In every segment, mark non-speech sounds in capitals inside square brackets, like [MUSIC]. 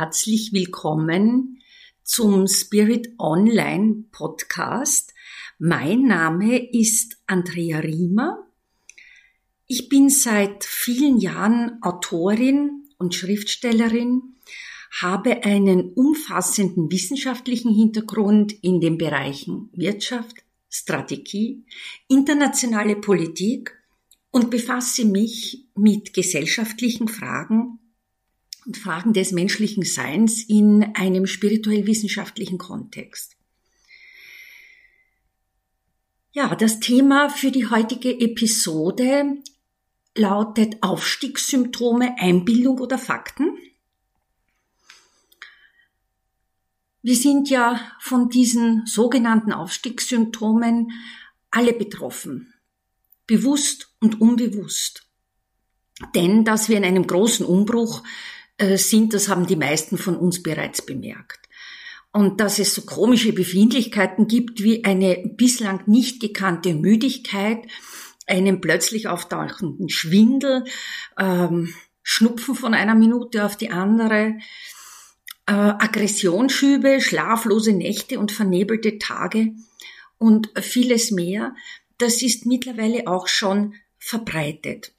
herzlich willkommen zum Spirit Online Podcast. Mein Name ist Andrea Riemer. Ich bin seit vielen Jahren Autorin und Schriftstellerin, habe einen umfassenden wissenschaftlichen Hintergrund in den Bereichen Wirtschaft, Strategie, internationale Politik und befasse mich mit gesellschaftlichen Fragen und Fragen des menschlichen Seins in einem spirituell-wissenschaftlichen Kontext. Ja, das Thema für die heutige Episode lautet Aufstiegssymptome, Einbildung oder Fakten. Wir sind ja von diesen sogenannten Aufstiegssymptomen alle betroffen, bewusst und unbewusst. Denn dass wir in einem großen Umbruch sind, das haben die meisten von uns bereits bemerkt. Und dass es so komische Befindlichkeiten gibt wie eine bislang nicht gekannte Müdigkeit, einen plötzlich auftauchenden Schwindel, ähm, Schnupfen von einer Minute auf die andere, äh, Aggressionsschübe, schlaflose Nächte und vernebelte Tage und vieles mehr, das ist mittlerweile auch schon verbreitet.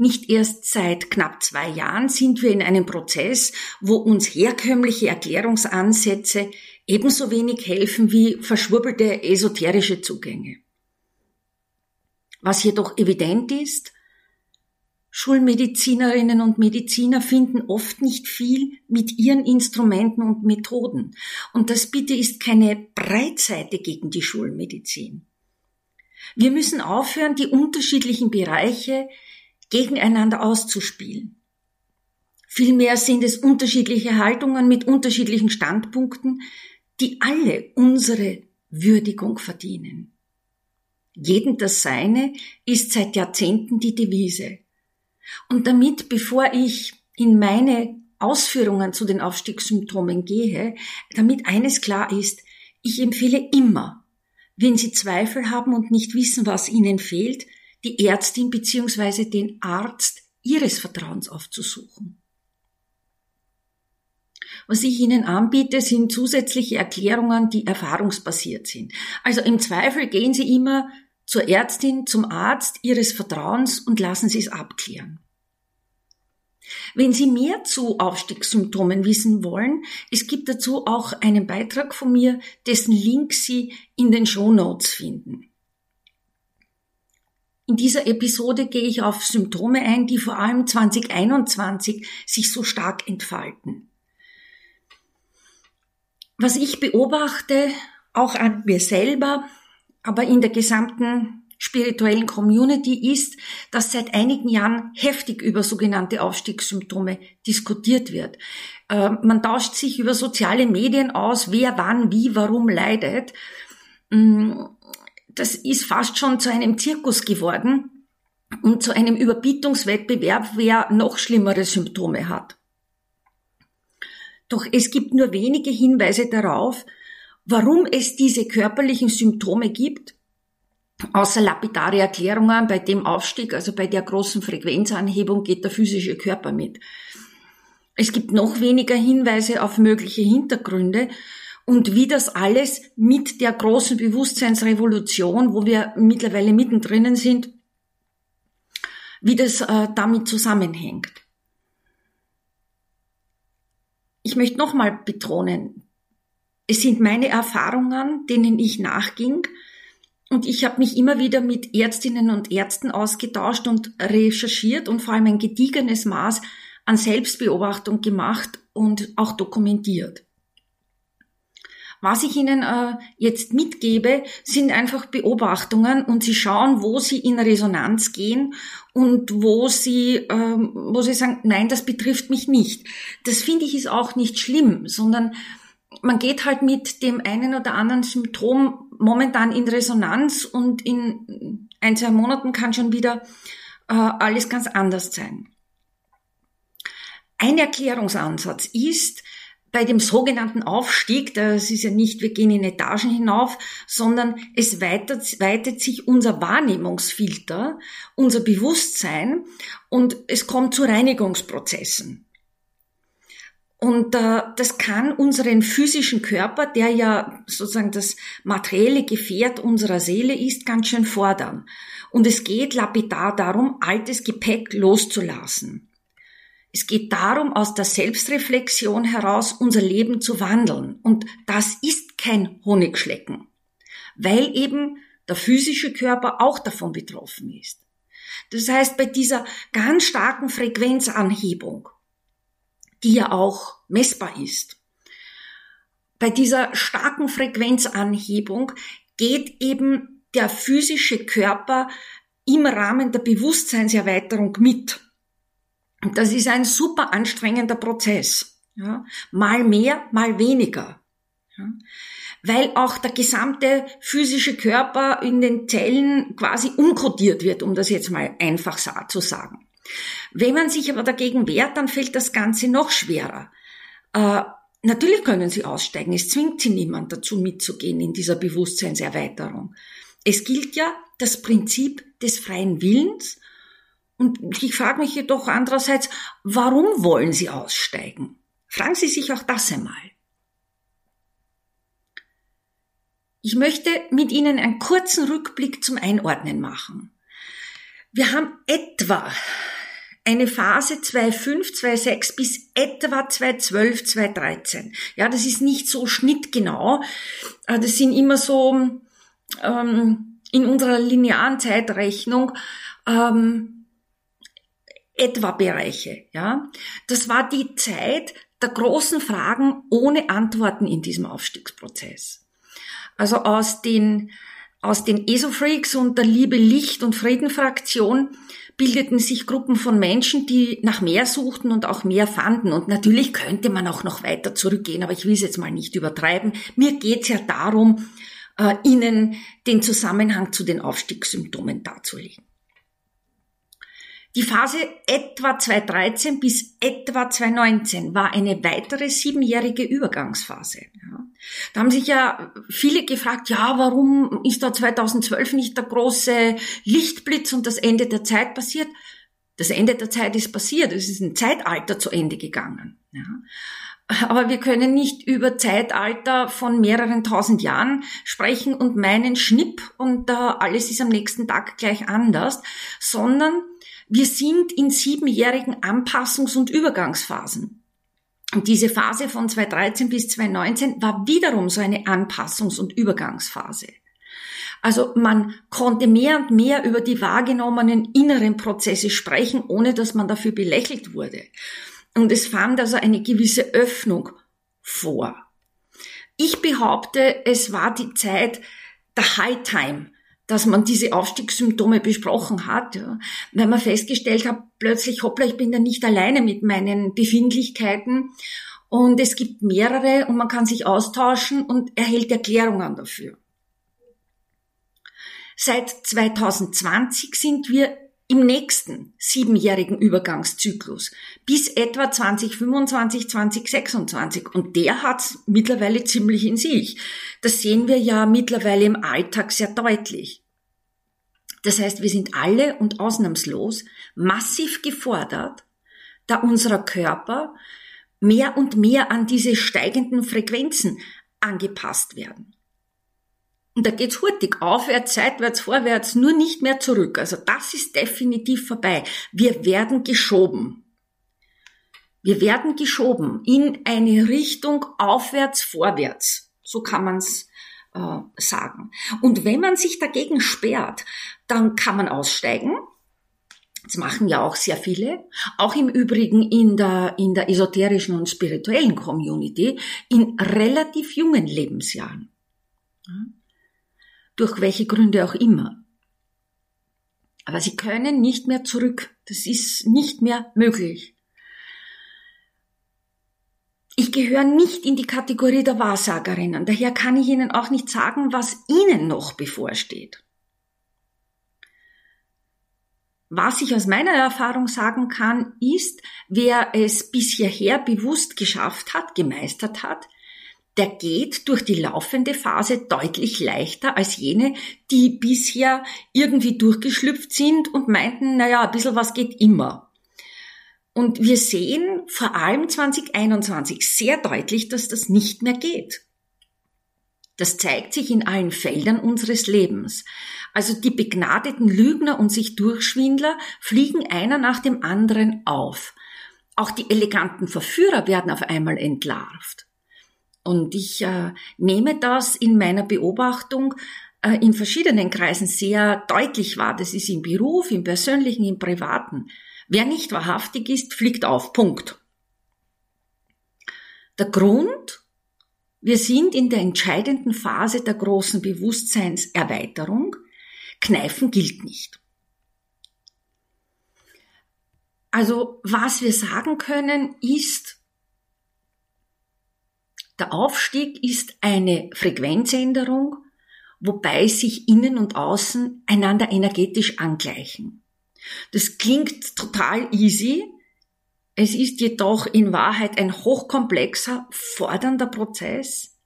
Nicht erst seit knapp zwei Jahren sind wir in einem Prozess, wo uns herkömmliche Erklärungsansätze ebenso wenig helfen wie verschwurbelte esoterische Zugänge. Was jedoch evident ist, Schulmedizinerinnen und Mediziner finden oft nicht viel mit ihren Instrumenten und Methoden. Und das bitte ist keine Breitseite gegen die Schulmedizin. Wir müssen aufhören, die unterschiedlichen Bereiche gegeneinander auszuspielen. Vielmehr sind es unterschiedliche Haltungen mit unterschiedlichen Standpunkten, die alle unsere Würdigung verdienen. Jeden das Seine ist seit Jahrzehnten die Devise. Und damit, bevor ich in meine Ausführungen zu den Aufstiegssymptomen gehe, damit eines klar ist, ich empfehle immer, wenn Sie Zweifel haben und nicht wissen, was Ihnen fehlt, die Ärztin bzw. den Arzt Ihres Vertrauens aufzusuchen. Was ich Ihnen anbiete, sind zusätzliche Erklärungen, die erfahrungsbasiert sind. Also im Zweifel gehen Sie immer zur Ärztin, zum Arzt Ihres Vertrauens und lassen Sie es abklären. Wenn Sie mehr zu Aufstiegssymptomen wissen wollen, es gibt dazu auch einen Beitrag von mir, dessen Link Sie in den Show Notes finden. In dieser Episode gehe ich auf Symptome ein, die vor allem 2021 sich so stark entfalten. Was ich beobachte, auch an mir selber, aber in der gesamten spirituellen Community ist, dass seit einigen Jahren heftig über sogenannte Aufstiegssymptome diskutiert wird. Äh, man tauscht sich über soziale Medien aus, wer wann, wie, warum leidet. Mm, das ist fast schon zu einem Zirkus geworden und zu einem Überbietungswettbewerb, wer noch schlimmere Symptome hat. Doch es gibt nur wenige Hinweise darauf, warum es diese körperlichen Symptome gibt, außer lapidare Erklärungen, bei dem Aufstieg, also bei der großen Frequenzanhebung geht der physische Körper mit. Es gibt noch weniger Hinweise auf mögliche Hintergründe, und wie das alles mit der großen Bewusstseinsrevolution, wo wir mittlerweile mittendrin sind, wie das äh, damit zusammenhängt. Ich möchte nochmal betonen, es sind meine Erfahrungen, denen ich nachging, und ich habe mich immer wieder mit Ärztinnen und Ärzten ausgetauscht und recherchiert und vor allem ein gediegenes Maß an Selbstbeobachtung gemacht und auch dokumentiert. Was ich Ihnen äh, jetzt mitgebe, sind einfach Beobachtungen und Sie schauen, wo Sie in Resonanz gehen und wo Sie, ähm, wo Sie sagen, nein, das betrifft mich nicht. Das finde ich ist auch nicht schlimm, sondern man geht halt mit dem einen oder anderen Symptom momentan in Resonanz und in ein, zwei Monaten kann schon wieder äh, alles ganz anders sein. Ein Erklärungsansatz ist, bei dem sogenannten Aufstieg, das ist ja nicht, wir gehen in Etagen hinauf, sondern es weitet, weitet sich unser Wahrnehmungsfilter, unser Bewusstsein und es kommt zu Reinigungsprozessen. Und äh, das kann unseren physischen Körper, der ja sozusagen das materielle Gefährt unserer Seele ist, ganz schön fordern. Und es geht lapidar darum, altes Gepäck loszulassen. Es geht darum, aus der Selbstreflexion heraus unser Leben zu wandeln. Und das ist kein Honigschlecken, weil eben der physische Körper auch davon betroffen ist. Das heißt, bei dieser ganz starken Frequenzanhebung, die ja auch messbar ist, bei dieser starken Frequenzanhebung geht eben der physische Körper im Rahmen der Bewusstseinserweiterung mit. Das ist ein super anstrengender Prozess. Ja? Mal mehr, mal weniger. Ja? Weil auch der gesamte physische Körper in den Zellen quasi umkodiert wird, um das jetzt mal einfach zu sagen. Wenn man sich aber dagegen wehrt, dann fällt das Ganze noch schwerer. Äh, natürlich können sie aussteigen. Es zwingt sie niemand dazu mitzugehen in dieser Bewusstseinserweiterung. Es gilt ja das Prinzip des freien Willens und ich frage mich jedoch andererseits, warum wollen Sie aussteigen? Fragen Sie sich auch das einmal. Ich möchte mit Ihnen einen kurzen Rückblick zum Einordnen machen. Wir haben etwa eine Phase 2.5, 2.6 bis etwa 2.12, 2.13. Ja, das ist nicht so schnittgenau. Äh, das sind immer so ähm, in unserer linearen Zeitrechnung ähm, etwa Bereiche, ja. Das war die Zeit der großen Fragen ohne Antworten in diesem Aufstiegsprozess. Also aus den, aus den ESO-Freaks und der Liebe, Licht und Frieden-Fraktion bildeten sich Gruppen von Menschen, die nach mehr suchten und auch mehr fanden. Und natürlich könnte man auch noch weiter zurückgehen, aber ich will es jetzt mal nicht übertreiben. Mir geht es ja darum, äh, Ihnen den Zusammenhang zu den Aufstiegssymptomen darzulegen. Die Phase etwa 2013 bis etwa 2019 war eine weitere siebenjährige Übergangsphase. Da haben sich ja viele gefragt, ja, warum ist da 2012 nicht der große Lichtblitz und das Ende der Zeit passiert? Das Ende der Zeit ist passiert, es ist ein Zeitalter zu Ende gegangen. Ja. Aber wir können nicht über Zeitalter von mehreren tausend Jahren sprechen und meinen Schnipp und äh, alles ist am nächsten Tag gleich anders, sondern wir sind in siebenjährigen Anpassungs- und Übergangsphasen. Und diese Phase von 2013 bis 2019 war wiederum so eine Anpassungs- und Übergangsphase. Also man konnte mehr und mehr über die wahrgenommenen inneren Prozesse sprechen, ohne dass man dafür belächelt wurde. Und es fand also eine gewisse Öffnung vor. Ich behaupte, es war die Zeit der High Time dass man diese Aufstiegssymptome besprochen hat, ja, weil man festgestellt hat, plötzlich, hoppla, ich bin da nicht alleine mit meinen Befindlichkeiten und es gibt mehrere und man kann sich austauschen und erhält Erklärungen dafür. Seit 2020 sind wir im nächsten siebenjährigen Übergangszyklus bis etwa 2025, 2026. Und der hat mittlerweile ziemlich in sich. Das sehen wir ja mittlerweile im Alltag sehr deutlich. Das heißt, wir sind alle und ausnahmslos massiv gefordert, da unser Körper mehr und mehr an diese steigenden Frequenzen angepasst werden. Und da geht's hurtig, aufwärts, seitwärts, vorwärts, nur nicht mehr zurück. Also das ist definitiv vorbei. Wir werden geschoben. Wir werden geschoben in eine Richtung aufwärts, vorwärts. So kann man's äh, sagen. Und wenn man sich dagegen sperrt, dann kann man aussteigen. Das machen ja auch sehr viele. Auch im Übrigen in der, in der esoterischen und spirituellen Community in relativ jungen Lebensjahren durch welche Gründe auch immer. Aber sie können nicht mehr zurück. Das ist nicht mehr möglich. Ich gehöre nicht in die Kategorie der Wahrsagerinnen, daher kann ich Ihnen auch nicht sagen, was Ihnen noch bevorsteht. Was ich aus meiner Erfahrung sagen kann, ist, wer es bis hierher bewusst geschafft hat, gemeistert hat, der geht durch die laufende Phase deutlich leichter als jene, die bisher irgendwie durchgeschlüpft sind und meinten, naja, ein bisschen was geht immer. Und wir sehen vor allem 2021 sehr deutlich, dass das nicht mehr geht. Das zeigt sich in allen Feldern unseres Lebens. Also die begnadeten Lügner und sich Durchschwindler fliegen einer nach dem anderen auf. Auch die eleganten Verführer werden auf einmal entlarvt. Und ich äh, nehme das in meiner Beobachtung äh, in verschiedenen Kreisen sehr deutlich wahr. Das ist im Beruf, im persönlichen, im privaten. Wer nicht wahrhaftig ist, fliegt auf. Punkt. Der Grund, wir sind in der entscheidenden Phase der großen Bewusstseinserweiterung. Kneifen gilt nicht. Also was wir sagen können ist, der Aufstieg ist eine Frequenzänderung, wobei sich innen und außen einander energetisch angleichen. Das klingt total easy. Es ist jedoch in Wahrheit ein hochkomplexer, fordernder Prozess,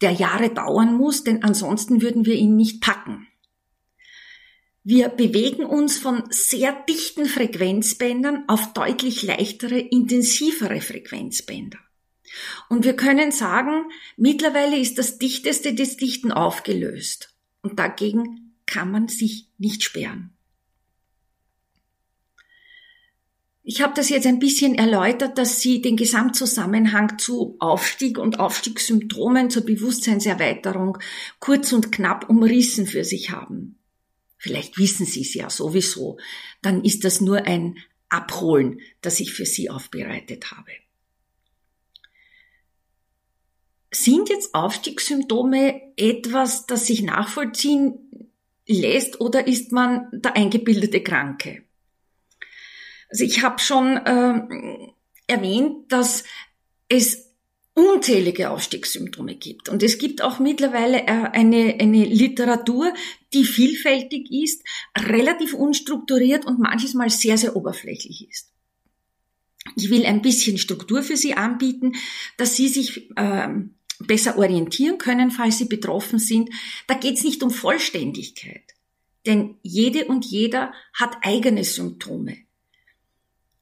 der Jahre dauern muss, denn ansonsten würden wir ihn nicht packen. Wir bewegen uns von sehr dichten Frequenzbändern auf deutlich leichtere, intensivere Frequenzbänder. Und wir können sagen, mittlerweile ist das Dichteste des Dichten aufgelöst. Und dagegen kann man sich nicht sperren. Ich habe das jetzt ein bisschen erläutert, dass Sie den Gesamtzusammenhang zu Aufstieg und Aufstiegssymptomen zur Bewusstseinserweiterung kurz und knapp umrissen für sich haben. Vielleicht wissen Sie es ja sowieso. Dann ist das nur ein Abholen, das ich für Sie aufbereitet habe. Sind jetzt Aufstiegssymptome etwas, das sich nachvollziehen lässt oder ist man der eingebildete Kranke? Also ich habe schon äh, erwähnt, dass es unzählige Aufstiegssymptome gibt. Und es gibt auch mittlerweile äh, eine, eine Literatur, die vielfältig ist, relativ unstrukturiert und manches Mal sehr, sehr oberflächlich ist. Ich will ein bisschen Struktur für Sie anbieten, dass Sie sich äh, besser orientieren können, falls Sie betroffen sind. Da geht es nicht um Vollständigkeit. Denn jede und jeder hat eigene Symptome.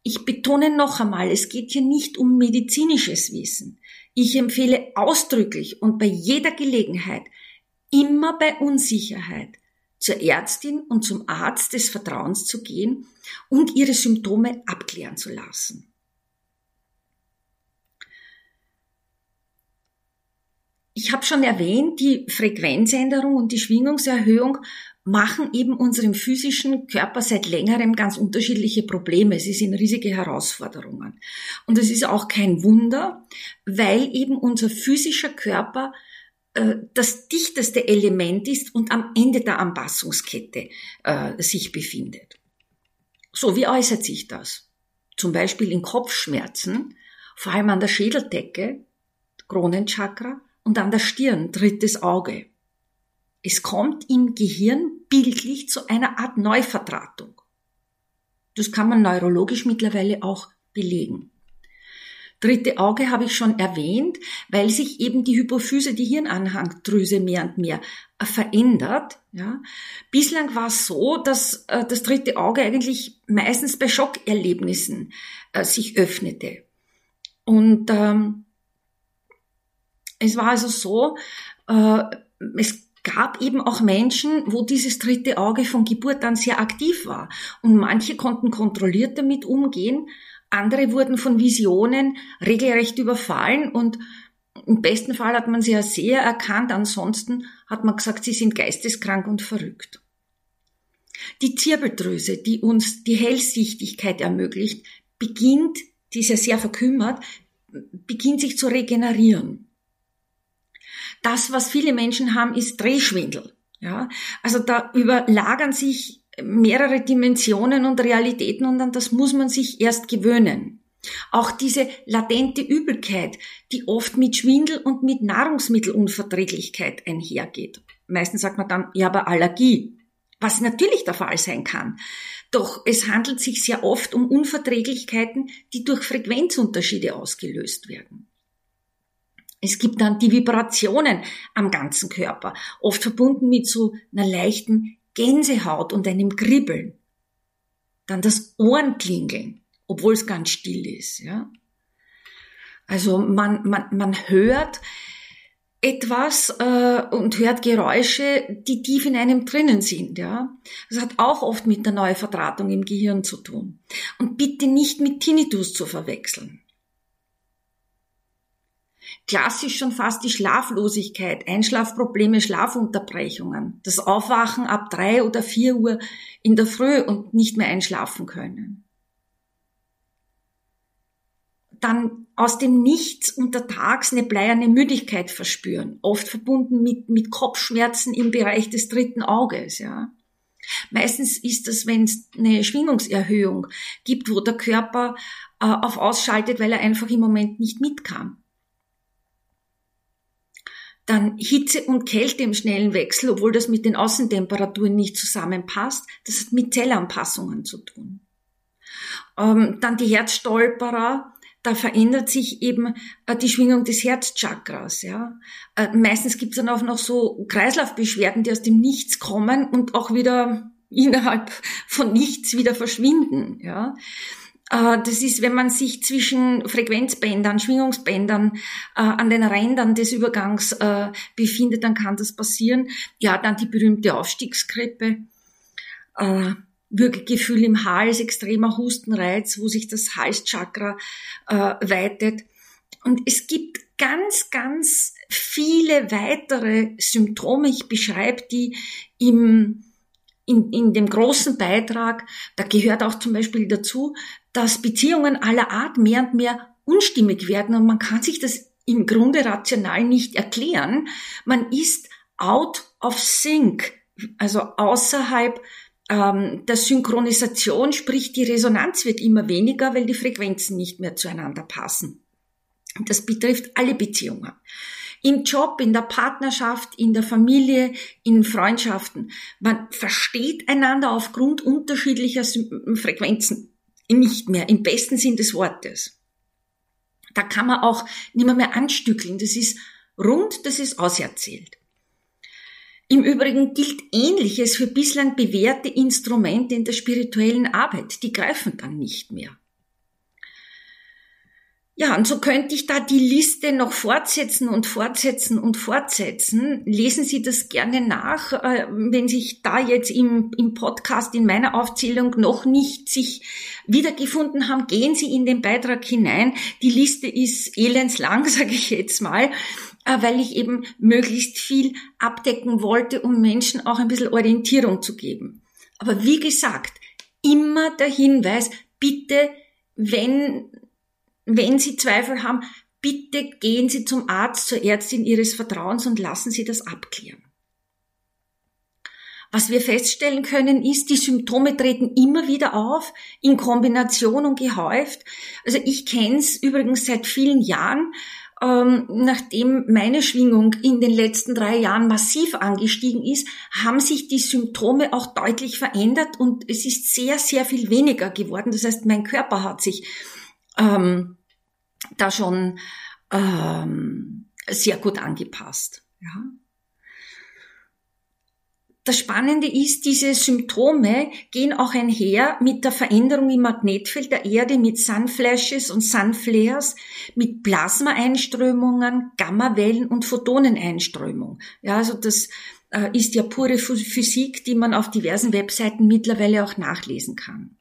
Ich betone noch einmal, es geht hier nicht um medizinisches Wissen. Ich empfehle ausdrücklich und bei jeder Gelegenheit, immer bei Unsicherheit, zur Ärztin und zum Arzt des Vertrauens zu gehen und ihre Symptome abklären zu lassen. Ich habe schon erwähnt, die Frequenzänderung und die Schwingungserhöhung machen eben unserem physischen Körper seit längerem ganz unterschiedliche Probleme. Sie sind riesige Herausforderungen. Und es ist auch kein Wunder, weil eben unser physischer Körper äh, das dichteste Element ist und am Ende der Anpassungskette äh, sich befindet. So, wie äußert sich das? Zum Beispiel in Kopfschmerzen, vor allem an der Schädeldecke, Kronenchakra, und an der Stirn, drittes Auge. Es kommt im Gehirn bildlich zu einer Art Neuvertratung. Das kann man neurologisch mittlerweile auch belegen. Dritte Auge habe ich schon erwähnt, weil sich eben die Hypophyse, die Hirnanhangdrüse mehr und mehr äh, verändert. Ja. Bislang war es so, dass äh, das dritte Auge eigentlich meistens bei Schockerlebnissen äh, sich öffnete. Und ähm, es war also so, äh, es gab eben auch Menschen, wo dieses dritte Auge von Geburt an sehr aktiv war. Und manche konnten kontrolliert damit umgehen, andere wurden von Visionen regelrecht überfallen und im besten Fall hat man sie ja sehr erkannt, ansonsten hat man gesagt, sie sind geisteskrank und verrückt. Die Zirbeldrüse, die uns die Hellsichtigkeit ermöglicht, beginnt, die ist ja sehr verkümmert, beginnt sich zu regenerieren das, was viele Menschen haben, ist Drehschwindel. Ja, also da überlagern sich mehrere Dimensionen und Realitäten und an das muss man sich erst gewöhnen. Auch diese latente Übelkeit, die oft mit Schwindel und mit Nahrungsmittelunverträglichkeit einhergeht. Meistens sagt man dann, ja, aber Allergie, was natürlich der Fall sein kann. Doch es handelt sich sehr oft um Unverträglichkeiten, die durch Frequenzunterschiede ausgelöst werden. Es gibt dann die Vibrationen am ganzen Körper, oft verbunden mit so einer leichten Gänsehaut und einem Kribbeln. Dann das Ohrenklingeln obwohl es ganz still ist. Ja? Also man, man, man hört etwas äh, und hört Geräusche, die tief in einem drinnen sind. Ja, Das hat auch oft mit der Neuverdrahtung im Gehirn zu tun. Und bitte nicht mit Tinnitus zu verwechseln. Klassisch schon fast die Schlaflosigkeit, Einschlafprobleme, Schlafunterbrechungen, das Aufwachen ab drei oder vier Uhr in der Früh und nicht mehr einschlafen können. Dann aus dem Nichts untertags eine bleierne Müdigkeit verspüren, oft verbunden mit, mit Kopfschmerzen im Bereich des dritten Auges, ja. Meistens ist das, wenn es eine Schwingungserhöhung gibt, wo der Körper äh, auf ausschaltet, weil er einfach im Moment nicht mitkam. Dann Hitze und Kälte im schnellen Wechsel, obwohl das mit den Außentemperaturen nicht zusammenpasst. Das hat mit Zellanpassungen zu tun. Ähm, dann die Herzstolperer, da verändert sich eben äh, die Schwingung des Herzchakras. Ja. Äh, meistens gibt es dann auch noch so Kreislaufbeschwerden, die aus dem Nichts kommen und auch wieder [LAUGHS] innerhalb von nichts wieder verschwinden. Ja. Äh, das ist, wenn man sich zwischen Frequenzbändern, Schwingungsbändern äh, an den Rändern des Übergangs äh, befindet, dann kann das passieren. Ja, dann die berühmte Aufstiegskrippe. Äh, Würgegefühl im Hals, extremer Hustenreiz, wo sich das Halschakra äh, weitet. Und es gibt ganz, ganz viele weitere Symptome. Ich beschreibe die im, in, in dem großen Beitrag. Da gehört auch zum Beispiel dazu, dass Beziehungen aller Art mehr und mehr unstimmig werden und man kann sich das im Grunde rational nicht erklären. Man ist out of sync, also außerhalb ähm, der Synchronisation, sprich die Resonanz wird immer weniger, weil die Frequenzen nicht mehr zueinander passen. Das betrifft alle Beziehungen. Im Job, in der Partnerschaft, in der Familie, in Freundschaften. Man versteht einander aufgrund unterschiedlicher Frequenzen nicht mehr, im besten Sinn des Wortes. Da kann man auch nicht mehr, mehr anstückeln. Das ist rund, das ist auserzählt. Im Übrigen gilt Ähnliches für bislang bewährte Instrumente in der spirituellen Arbeit. Die greifen dann nicht mehr. Ja, und so könnte ich da die Liste noch fortsetzen und fortsetzen und fortsetzen. Lesen Sie das gerne nach, äh, wenn sich da jetzt im, im Podcast, in meiner Aufzählung noch nicht sich wiedergefunden haben, gehen Sie in den Beitrag hinein. Die Liste ist elendslang, [LAUGHS] sage ich jetzt mal. Äh, weil ich eben möglichst viel abdecken wollte, um Menschen auch ein bisschen Orientierung zu geben. Aber wie gesagt, immer der Hinweis, bitte, wenn, wenn Sie Zweifel haben, bitte gehen Sie zum Arzt, zur Ärztin Ihres Vertrauens und lassen Sie das abklären. Was wir feststellen können, ist, die Symptome treten immer wieder auf, in Kombination und gehäuft. Also ich kenne es übrigens seit vielen Jahren, ähm, nachdem meine Schwingung in den letzten drei Jahren massiv angestiegen ist, haben sich die Symptome auch deutlich verändert und es ist sehr, sehr viel weniger geworden. Das heißt, mein Körper hat sich ähm, da schon ähm, sehr gut angepasst. Ja. Das Spannende ist, diese Symptome gehen auch einher mit der Veränderung im Magnetfeld der Erde, mit Sunflashes und Sunflares, mit Plasmaeinströmungen, Gammawellen und Photoneneinströmung. Ja, also das äh, ist ja pure Physik, die man auf diversen Webseiten mittlerweile auch nachlesen kann.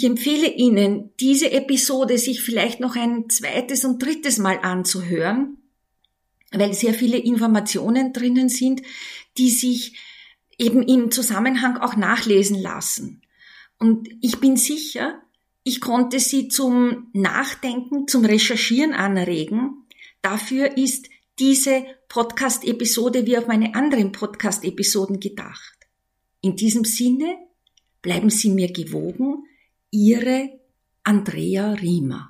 Ich empfehle Ihnen, diese Episode sich vielleicht noch ein zweites und drittes Mal anzuhören, weil sehr viele Informationen drinnen sind, die sich eben im Zusammenhang auch nachlesen lassen. Und ich bin sicher, ich konnte Sie zum Nachdenken, zum Recherchieren anregen. Dafür ist diese Podcast-Episode wie auch meine anderen Podcast-Episoden gedacht. In diesem Sinne bleiben Sie mir gewogen, Ihre Andrea Riemer.